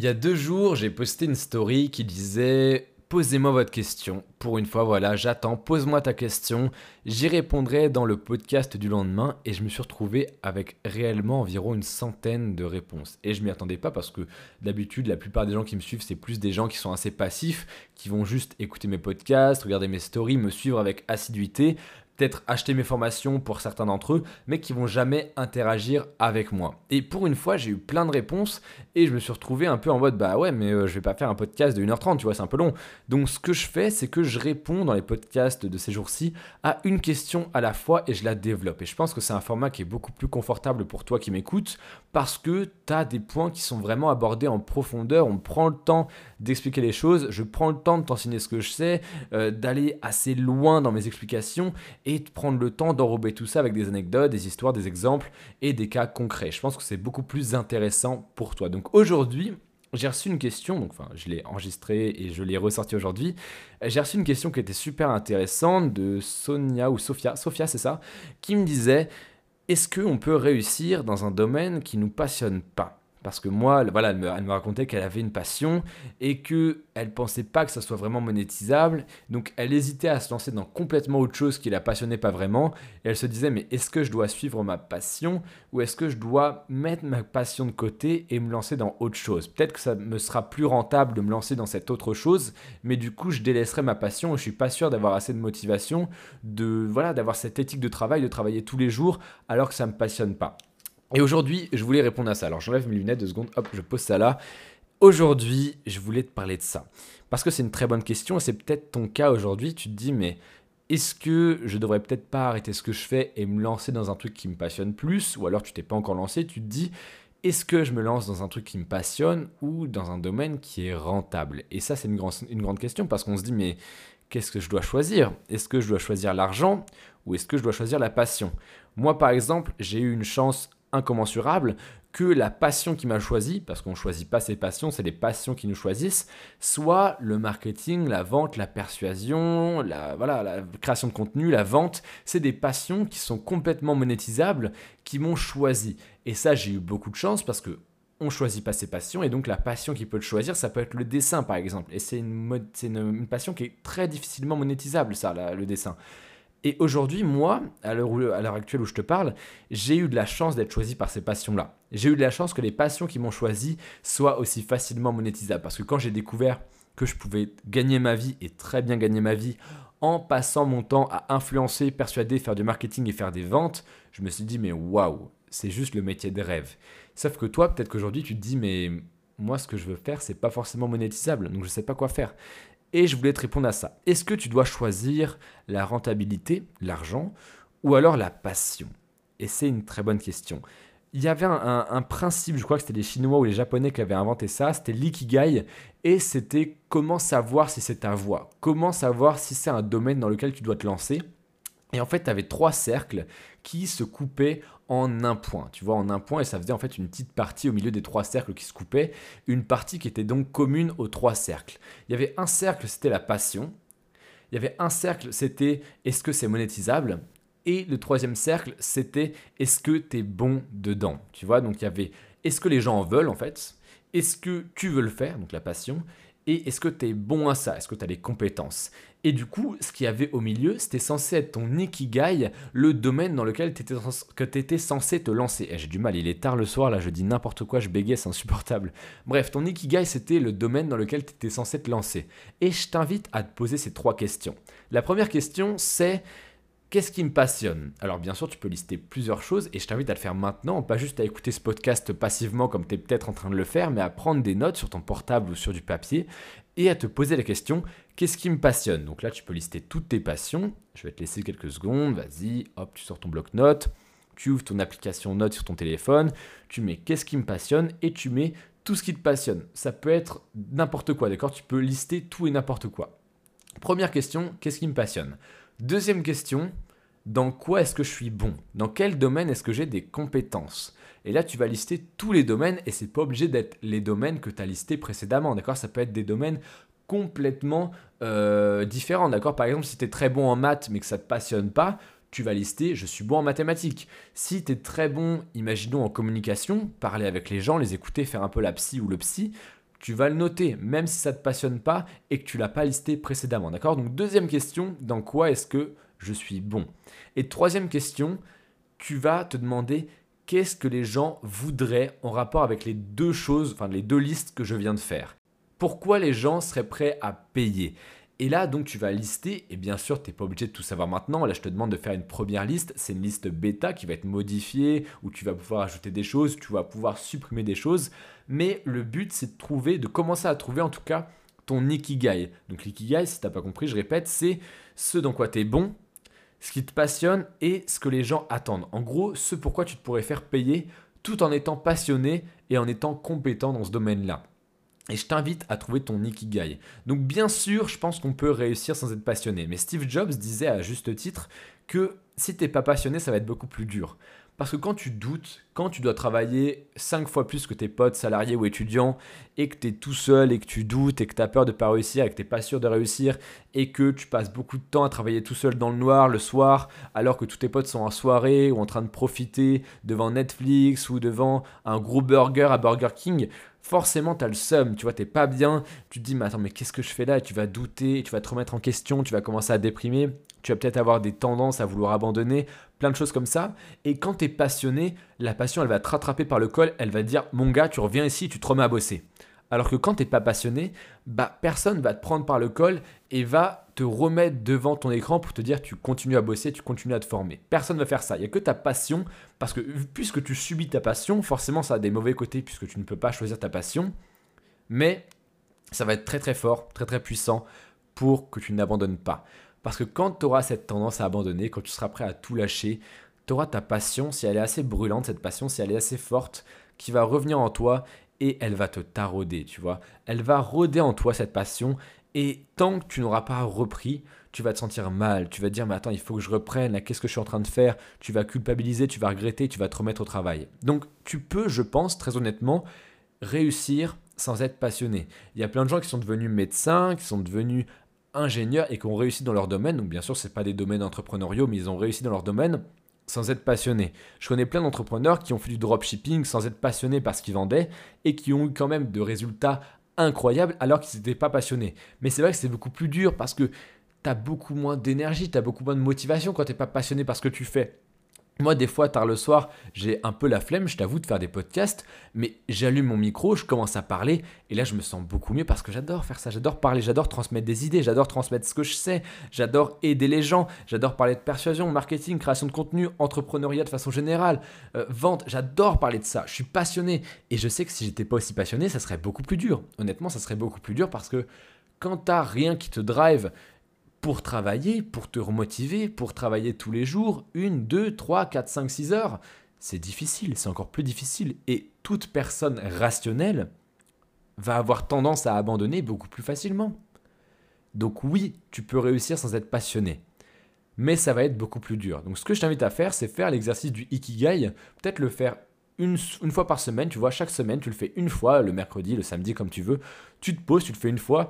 Il y a deux jours, j'ai posté une story qui disait Posez-moi votre question. Pour une fois, voilà, j'attends. Pose-moi ta question. J'y répondrai dans le podcast du lendemain. Et je me suis retrouvé avec réellement environ une centaine de réponses. Et je m'y attendais pas parce que d'habitude, la plupart des gens qui me suivent, c'est plus des gens qui sont assez passifs, qui vont juste écouter mes podcasts, regarder mes stories, me suivre avec assiduité acheter mes formations pour certains d'entre eux, mais qui vont jamais interagir avec moi. Et pour une fois, j'ai eu plein de réponses et je me suis retrouvé un peu en mode bah ouais, mais euh, je vais pas faire un podcast de 1h30, tu vois, c'est un peu long. Donc ce que je fais, c'est que je réponds dans les podcasts de ces jours-ci à une question à la fois et je la développe. Et je pense que c'est un format qui est beaucoup plus confortable pour toi qui m'écoutes parce que tu as des points qui sont vraiment abordés en profondeur. On prend le temps d'expliquer les choses, je prends le temps de t'enseigner ce que je sais, euh, d'aller assez loin dans mes explications et de prendre le temps d'enrober tout ça avec des anecdotes, des histoires, des exemples et des cas concrets. Je pense que c'est beaucoup plus intéressant pour toi. Donc aujourd'hui, j'ai reçu une question, donc je l'ai enregistrée et je l'ai ressortie aujourd'hui. J'ai reçu une question qui était super intéressante de Sonia ou Sophia, Sophia c'est ça, qui me disait est-ce qu'on peut réussir dans un domaine qui nous passionne pas? Parce que moi, voilà, elle me, racontait qu'elle avait une passion et que elle pensait pas que ça soit vraiment monétisable. Donc elle hésitait à se lancer dans complètement autre chose qui la passionnait pas vraiment. Et elle se disait mais est-ce que je dois suivre ma passion ou est-ce que je dois mettre ma passion de côté et me lancer dans autre chose? Peut-être que ça me sera plus rentable de me lancer dans cette autre chose, mais du coup je délaisserai ma passion et je suis pas sûr d'avoir assez de motivation, de voilà, d'avoir cette éthique de travail, de travailler tous les jours alors que ça me passionne pas. Et aujourd'hui, je voulais répondre à ça. Alors j'enlève mes lunettes deux secondes, hop, je pose ça là. Aujourd'hui, je voulais te parler de ça. Parce que c'est une très bonne question et c'est peut-être ton cas aujourd'hui. Tu te dis, mais est-ce que je devrais peut-être pas arrêter ce que je fais et me lancer dans un truc qui me passionne plus? Ou alors tu t'es pas encore lancé, tu te dis, est-ce que je me lance dans un truc qui me passionne ou dans un domaine qui est rentable? Et ça, c'est une, une grande question parce qu'on se dit, mais qu'est-ce que je dois choisir? Est-ce que je dois choisir l'argent ou est-ce que je dois choisir la passion? Moi, par exemple, j'ai eu une chance incommensurable que la passion qui m'a choisi, parce qu'on ne choisit pas ses passions, c'est les passions qui nous choisissent, soit le marketing, la vente, la persuasion, la, voilà, la création de contenu, la vente, c'est des passions qui sont complètement monétisables, qui m'ont choisi. Et ça, j'ai eu beaucoup de chance parce que on choisit pas ses passions et donc la passion qui peut le choisir, ça peut être le dessin par exemple. Et c'est une, une, passion qui est très difficilement monétisable, ça, le dessin. Et aujourd'hui, moi, à l'heure actuelle où je te parle, j'ai eu de la chance d'être choisi par ces passions-là. J'ai eu de la chance que les passions qui m'ont choisi soient aussi facilement monétisables. Parce que quand j'ai découvert que je pouvais gagner ma vie et très bien gagner ma vie en passant mon temps à influencer, persuader, faire du marketing et faire des ventes, je me suis dit, mais waouh, c'est juste le métier de rêve. Sauf que toi, peut-être qu'aujourd'hui, tu te dis, mais moi, ce que je veux faire, c'est pas forcément monétisable, donc je sais pas quoi faire. Et je voulais te répondre à ça. Est-ce que tu dois choisir la rentabilité, l'argent, ou alors la passion? Et c'est une très bonne question. Il y avait un, principe, je crois que c'était les Chinois ou les Japonais qui avaient inventé ça, c'était l'ikigai, et c'était comment savoir si c'est ta voie, comment savoir si c'est un domaine dans lequel tu dois te lancer? Et en fait, tu avais trois cercles qui se coupaient en un point. Tu vois, en un point, et ça faisait en fait une petite partie au milieu des trois cercles qui se coupaient, une partie qui était donc commune aux trois cercles. Il y avait un cercle, c'était la passion. Il y avait un cercle, c'était est-ce que c'est monétisable? Et le troisième cercle, c'était est-ce que tu es bon dedans? Tu vois, donc il y avait est-ce que les gens en veulent en fait? Est-ce que tu veux le faire Donc la passion et est-ce que tu es bon à ça? Est-ce que tu as les compétences? Et du coup, ce qu'il y avait au milieu, c'était censé être ton ikigai, le domaine dans lequel tu étais, censé te lancer. Eh, j'ai du mal, il est tard le soir, là je dis n'importe quoi, je bégaye, c'est insupportable. Bref, ton ikigai, c'était le domaine dans lequel tu étais censé te lancer. Et je t'invite à te poser ces trois questions. La première question, c'est Qu'est-ce qui me passionne? Alors bien sûr, tu peux lister plusieurs choses et je t'invite à le faire maintenant, pas juste à écouter ce podcast passivement comme tu es peut-être en train de le faire, mais à prendre des notes sur ton portable ou sur du papier et à te poser la question, qu'est-ce qui me passionne? Donc là, tu peux lister toutes tes passions. Je vais te laisser quelques secondes, vas-y, hop, tu sors ton bloc-notes, tu ouvres ton application notes sur ton téléphone, tu mets qu'est-ce qui me passionne et tu mets tout ce qui te passionne. Ça peut être n'importe quoi, d'accord? Tu peux lister tout et n'importe quoi. Première question, qu'est-ce qui me passionne? Deuxième question, dans quoi est-ce que je suis bon? Dans quel domaine est-ce que j'ai des compétences? Et là, tu vas lister tous les domaines et c'est pas obligé d'être les domaines que tu as listés précédemment, d'accord? Ça peut être des domaines complètement euh, différents, d'accord? Par exemple, si tu es très bon en maths mais que ça ne te passionne pas, tu vas lister je suis bon en mathématiques. Si tu es très bon, imaginons en communication, parler avec les gens, les écouter, faire un peu la psy ou le psy, tu vas le noter, même si ça ne te passionne pas et que tu l'as pas listé précédemment. D'accord? Donc deuxième question, dans quoi est-ce que je suis bon? Et troisième question, tu vas te demander qu'est-ce que les gens voudraient en rapport avec les deux choses, enfin les deux listes que je viens de faire? Pourquoi les gens seraient prêts à payer? Et là, donc, tu vas lister, et bien sûr, tu n'es pas obligé de tout savoir maintenant. Là, je te demande de faire une première liste. C'est une liste bêta qui va être modifiée, où tu vas pouvoir ajouter des choses, tu vas pouvoir supprimer des choses. Mais le but, c'est de trouver, de commencer à trouver en tout cas ton ikigai. Donc, l'ikigai, si tu n'as pas compris, je répète, c'est ce dans quoi tu es bon, ce qui te passionne et ce que les gens attendent. En gros, ce pourquoi tu te pourrais faire payer tout en étant passionné et en étant compétent dans ce domaine-là. Et je t'invite à trouver ton ikigai. Donc bien sûr, je pense qu'on peut réussir sans être passionné. Mais Steve Jobs disait à juste titre que si t'es pas passionné, ça va être beaucoup plus dur. Parce que quand tu doutes, quand tu dois travailler 5 fois plus que tes potes salariés ou étudiants, et que tu es tout seul, et que tu doutes, et que tu as peur de ne pas réussir, et que tu n'es pas sûr de réussir, et que tu passes beaucoup de temps à travailler tout seul dans le noir le soir, alors que tous tes potes sont en soirée ou en train de profiter devant Netflix ou devant un gros burger à Burger King, forcément tu as le seum, tu vois, t'es pas bien, tu te dis mais attends mais qu'est-ce que je fais là? Et tu vas douter, tu vas te remettre en question, tu vas commencer à déprimer, tu vas peut-être avoir des tendances à vouloir abandonner, plein de choses comme ça. Et quand tu es passionné, la passion elle va te rattraper par le col, elle va dire mon gars tu reviens ici, tu te remets à bosser. Alors que quand tu n'es pas passionné, bah, personne va te prendre par le col et va te remettre devant ton écran pour te dire tu continues à bosser, tu continues à te former. Personne ne va faire ça. Il n'y a que ta passion, parce que puisque tu subis ta passion, forcément ça a des mauvais côtés puisque tu ne peux pas choisir ta passion. Mais ça va être très très fort, très très puissant pour que tu n'abandonnes pas. Parce que quand tu auras cette tendance à abandonner, quand tu seras prêt à tout lâcher, tu auras ta passion, si elle est assez brûlante, cette passion, si elle est assez forte, qui va revenir en toi et elle va te tarauder, tu vois. Elle va rôder en toi cette passion et tant que tu n'auras pas repris, tu vas te sentir mal, tu vas te dire mais attends, il faut que je reprenne, qu'est-ce que je suis en train de faire? Tu vas culpabiliser, tu vas regretter, tu vas te remettre au travail. Donc tu peux, je pense, très honnêtement, réussir sans être passionné. Il y a plein de gens qui sont devenus médecins, qui sont devenus ingénieurs et qui ont réussi dans leur domaine. Donc bien sûr, ce pas des domaines entrepreneuriaux, mais ils ont réussi dans leur domaine sans être passionné. Je connais plein d'entrepreneurs qui ont fait du dropshipping sans être passionnés par ce qu'ils vendaient et qui ont eu quand même de résultats incroyables alors qu'ils n'étaient pas passionnés. Mais c'est vrai que c'est beaucoup plus dur parce que tu as beaucoup moins d'énergie, tu as beaucoup moins de motivation quand tu n'es pas passionné par ce que tu fais. Moi, des fois, tard le soir, j'ai un peu la flemme, je t'avoue, de faire des podcasts, mais j'allume mon micro, je commence à parler, et là, je me sens beaucoup mieux parce que j'adore faire ça, j'adore parler, j'adore transmettre des idées, j'adore transmettre ce que je sais, j'adore aider les gens, j'adore parler de persuasion, marketing, création de contenu, entrepreneuriat de façon générale, euh, vente, j'adore parler de ça, je suis passionné, et je sais que si j'étais pas aussi passionné, ça serait beaucoup plus dur. Honnêtement, ça serait beaucoup plus dur parce que quand t'as rien qui te drive, pour travailler, pour te remotiver, pour travailler tous les jours, une, deux, trois, quatre, cinq, six heures, c'est difficile, c'est encore plus difficile. Et toute personne rationnelle va avoir tendance à abandonner beaucoup plus facilement. Donc oui, tu peux réussir sans être passionné. Mais ça va être beaucoup plus dur. Donc ce que je t'invite à faire, c'est faire l'exercice du Ikigai. Peut-être le faire une, fois par semaine. Tu vois, chaque semaine, tu le fais une fois, le mercredi, le samedi, comme tu veux. Tu te poses, tu le fais une fois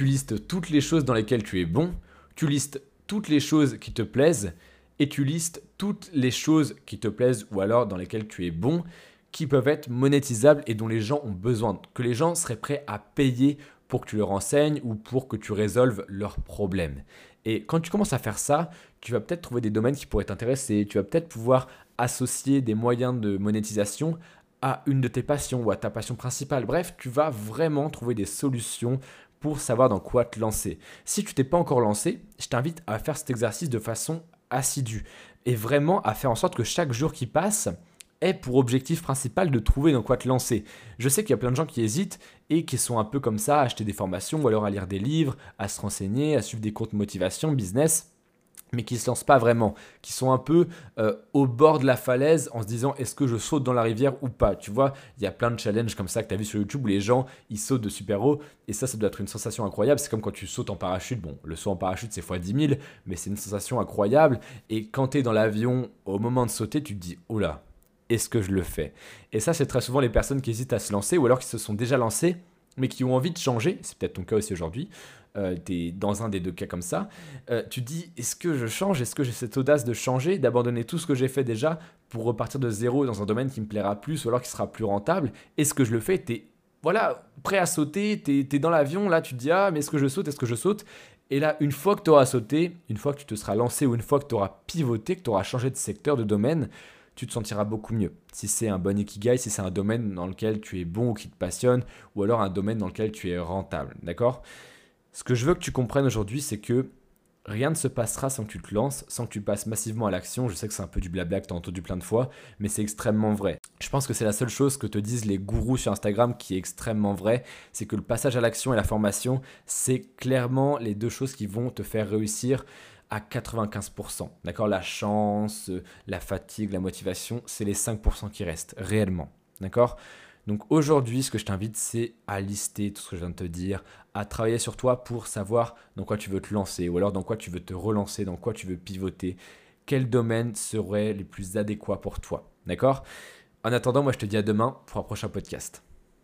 tu listes toutes les choses dans lesquelles tu es bon, tu listes toutes les choses qui te plaisent et tu listes toutes les choses qui te plaisent ou alors dans lesquelles tu es bon qui peuvent être monétisables et dont les gens ont besoin, que les gens seraient prêts à payer pour que tu leur enseignes ou pour que tu résolves leurs problèmes. Et quand tu commences à faire ça, tu vas peut-être trouver des domaines qui pourraient t'intéresser, tu vas peut-être pouvoir associer des moyens de monétisation à une de tes passions ou à ta passion principale. Bref, tu vas vraiment trouver des solutions pour savoir dans quoi te lancer. Si tu t'es pas encore lancé, je t'invite à faire cet exercice de façon assidue et vraiment à faire en sorte que chaque jour qui passe ait pour objectif principal de trouver dans quoi te lancer. Je sais qu'il y a plein de gens qui hésitent et qui sont un peu comme ça à acheter des formations ou alors à lire des livres, à se renseigner, à suivre des comptes motivation, business mais qui ne se lancent pas vraiment, qui sont un peu euh, au bord de la falaise en se disant est-ce que je saute dans la rivière ou pas Tu vois, il y a plein de challenges comme ça que tu as vu sur YouTube où les gens ils sautent de super-héros et ça, ça doit être une sensation incroyable. C'est comme quand tu sautes en parachute. Bon, le saut en parachute c'est x 10 000, mais c'est une sensation incroyable. Et quand tu es dans l'avion, au moment de sauter, tu te dis oh là, est-ce que je le fais? Et ça, c'est très souvent les personnes qui hésitent à se lancer ou alors qui se sont déjà lancées mais qui ont envie de changer, c'est peut-être ton cas aussi aujourd'hui, euh, tu es dans un des deux cas comme ça, euh, tu dis est-ce que je change? Est-ce que j'ai cette audace de changer, d'abandonner tout ce que j'ai fait déjà pour repartir de zéro dans un domaine qui me plaira plus ou alors qui sera plus rentable? Est-ce que je le fais? Tu es voilà, prêt à sauter, tu es, dans l'avion, là tu te dis ah mais est-ce que je saute, est-ce que je saute? Et là, une fois que tu auras sauté, une fois que tu te seras lancé ou une fois que tu auras pivoté, que tu auras changé de secteur, de domaine, tu te sentiras beaucoup mieux. Si c'est un bon ikigai, si c'est un domaine dans lequel tu es bon ou qui te passionne, ou alors un domaine dans lequel tu es rentable, d'accord? Ce que je veux que tu comprennes aujourd'hui, c'est que rien ne se passera sans que tu te lances, sans que tu passes massivement à l'action. Je sais que c'est un peu du blabla que tu as entendu plein de fois, mais c'est extrêmement vrai. Je pense que c'est la seule chose que te disent les gourous sur Instagram qui est extrêmement vrai, c'est que le passage à l'action et la formation, c'est clairement les deux choses qui vont te faire réussir à 95%. D'accord? La chance, la fatigue, la motivation, c'est les 5% qui restent réellement. D'accord? Donc aujourd'hui, ce que je t'invite, c'est à lister tout ce que je viens de te dire, à travailler sur toi pour savoir dans quoi tu veux te lancer, ou alors dans quoi tu veux te relancer, dans quoi tu veux pivoter, quels domaines seraient les plus adéquats pour toi. D'accord? En attendant, moi je te dis à demain pour un prochain podcast.